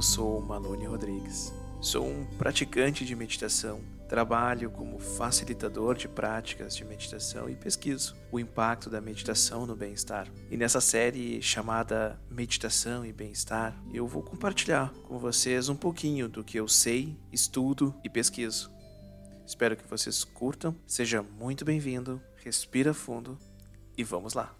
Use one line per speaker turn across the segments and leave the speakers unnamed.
eu sou Malone Rodrigues. Sou um praticante de meditação. Trabalho como facilitador de práticas de meditação e pesquiso o impacto da meditação no bem-estar. E nessa série chamada Meditação e Bem-Estar, eu vou compartilhar com vocês um pouquinho do que eu sei, estudo e pesquiso. Espero que vocês curtam. Seja muito bem-vindo. Respira fundo e vamos lá.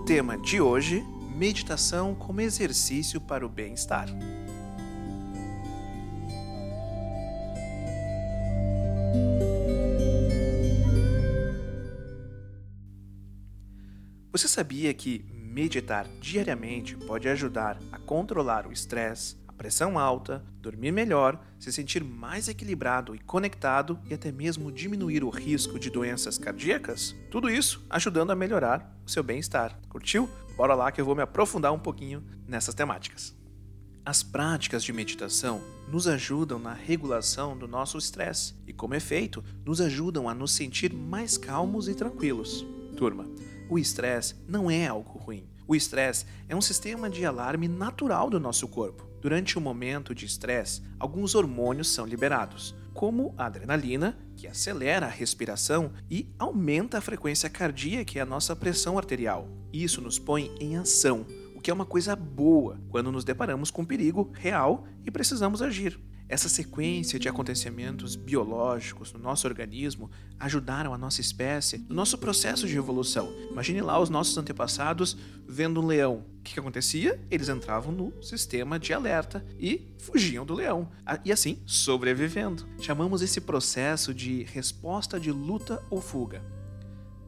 No tema de hoje, meditação como exercício para o bem-estar. Você sabia que meditar diariamente pode ajudar a controlar o estresse, pressão alta, dormir melhor, se sentir mais equilibrado e conectado e até mesmo diminuir o risco de doenças cardíacas? Tudo isso ajudando a melhorar o seu bem-estar. Curtiu? Bora lá que eu vou me aprofundar um pouquinho nessas temáticas. As práticas de meditação nos ajudam na regulação do nosso estresse e, como efeito, nos ajudam a nos sentir mais calmos e tranquilos. Turma, o estresse não é algo ruim. O estresse é um sistema de alarme natural do nosso corpo. Durante o um momento de estresse, alguns hormônios são liberados, como a adrenalina, que acelera a respiração e aumenta a frequência cardíaca e a nossa pressão arterial. Isso nos põe em ação, o que é uma coisa boa quando nos deparamos com perigo real e precisamos agir. Essa sequência de acontecimentos biológicos no nosso organismo ajudaram a nossa espécie no nosso processo de evolução. Imagine lá os nossos antepassados vendo um leão. O que, que acontecia? Eles entravam no sistema de alerta e fugiam do leão, e assim sobrevivendo. Chamamos esse processo de resposta de luta ou fuga.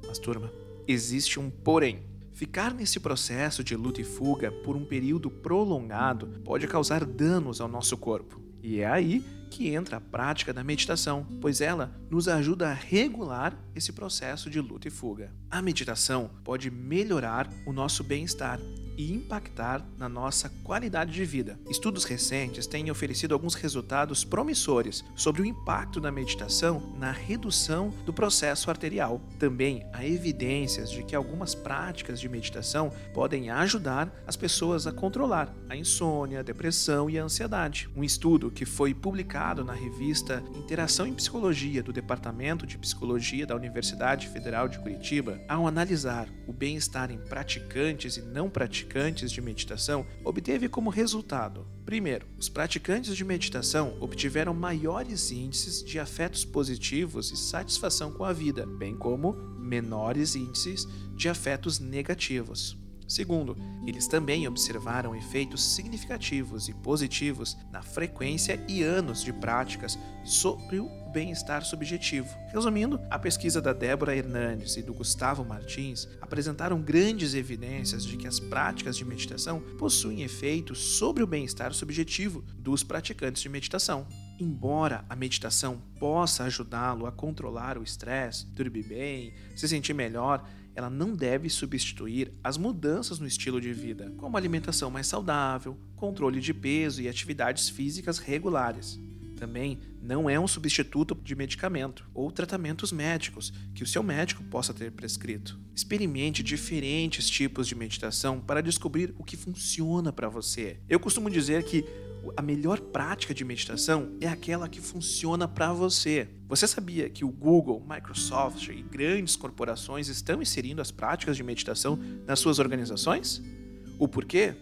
Mas, turma, existe um porém. Ficar nesse processo de luta e fuga por um período prolongado pode causar danos ao nosso corpo. E é aí que entra a prática da meditação, pois ela nos ajuda a regular esse processo de luta e fuga. A meditação pode melhorar o nosso bem-estar e impactar na nossa qualidade de vida. Estudos recentes têm oferecido alguns resultados promissores sobre o impacto da meditação na redução do processo arterial. Também há evidências de que algumas práticas de meditação podem ajudar as pessoas a controlar a insônia, a depressão e a ansiedade. Um estudo que foi publicado na revista Interação em Psicologia do Departamento de Psicologia da Universidade Federal de Curitiba, ao analisar o bem-estar em praticantes e não praticantes praticantes de meditação obteve como resultado: primeiro, os praticantes de meditação obtiveram maiores índices de afetos positivos e satisfação com a vida, bem como menores índices de afetos negativos. Segundo, eles também observaram efeitos significativos e positivos na frequência e anos de práticas sobre o bem-estar subjetivo. Resumindo, a pesquisa da Débora Hernandes e do Gustavo Martins apresentaram grandes evidências de que as práticas de meditação possuem efeitos sobre o bem-estar subjetivo dos praticantes de meditação. Embora a meditação possa ajudá-lo a controlar o estresse, dormir bem, se sentir melhor, ela não deve substituir as mudanças no estilo de vida, como alimentação mais saudável, controle de peso e atividades físicas regulares. Também não é um substituto de medicamento ou tratamentos médicos que o seu médico possa ter prescrito. Experimente diferentes tipos de meditação para descobrir o que funciona para você. Eu costumo dizer que a melhor prática de meditação é aquela que funciona para você. Você sabia que o Google, Microsoft e grandes corporações estão inserindo as práticas de meditação nas suas organizações? O porquê?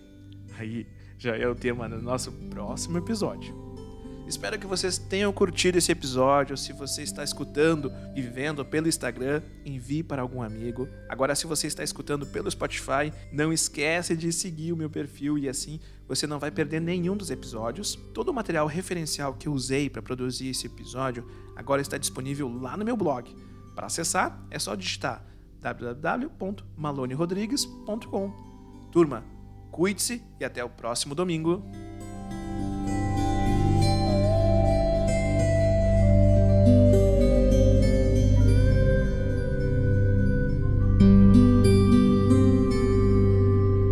Aí já é o tema do nosso próximo episódio. Espero que vocês tenham curtido esse episódio. Se você está escutando e vendo pelo Instagram, envie para algum amigo. Agora, se você está escutando pelo Spotify, não esquece de seguir o meu perfil e assim você não vai perder nenhum dos episódios. Todo o material referencial que eu usei para produzir esse episódio agora está disponível lá no meu blog. Para acessar, é só digitar www.malonerodrigues.com. Turma, cuide-se e até o próximo domingo.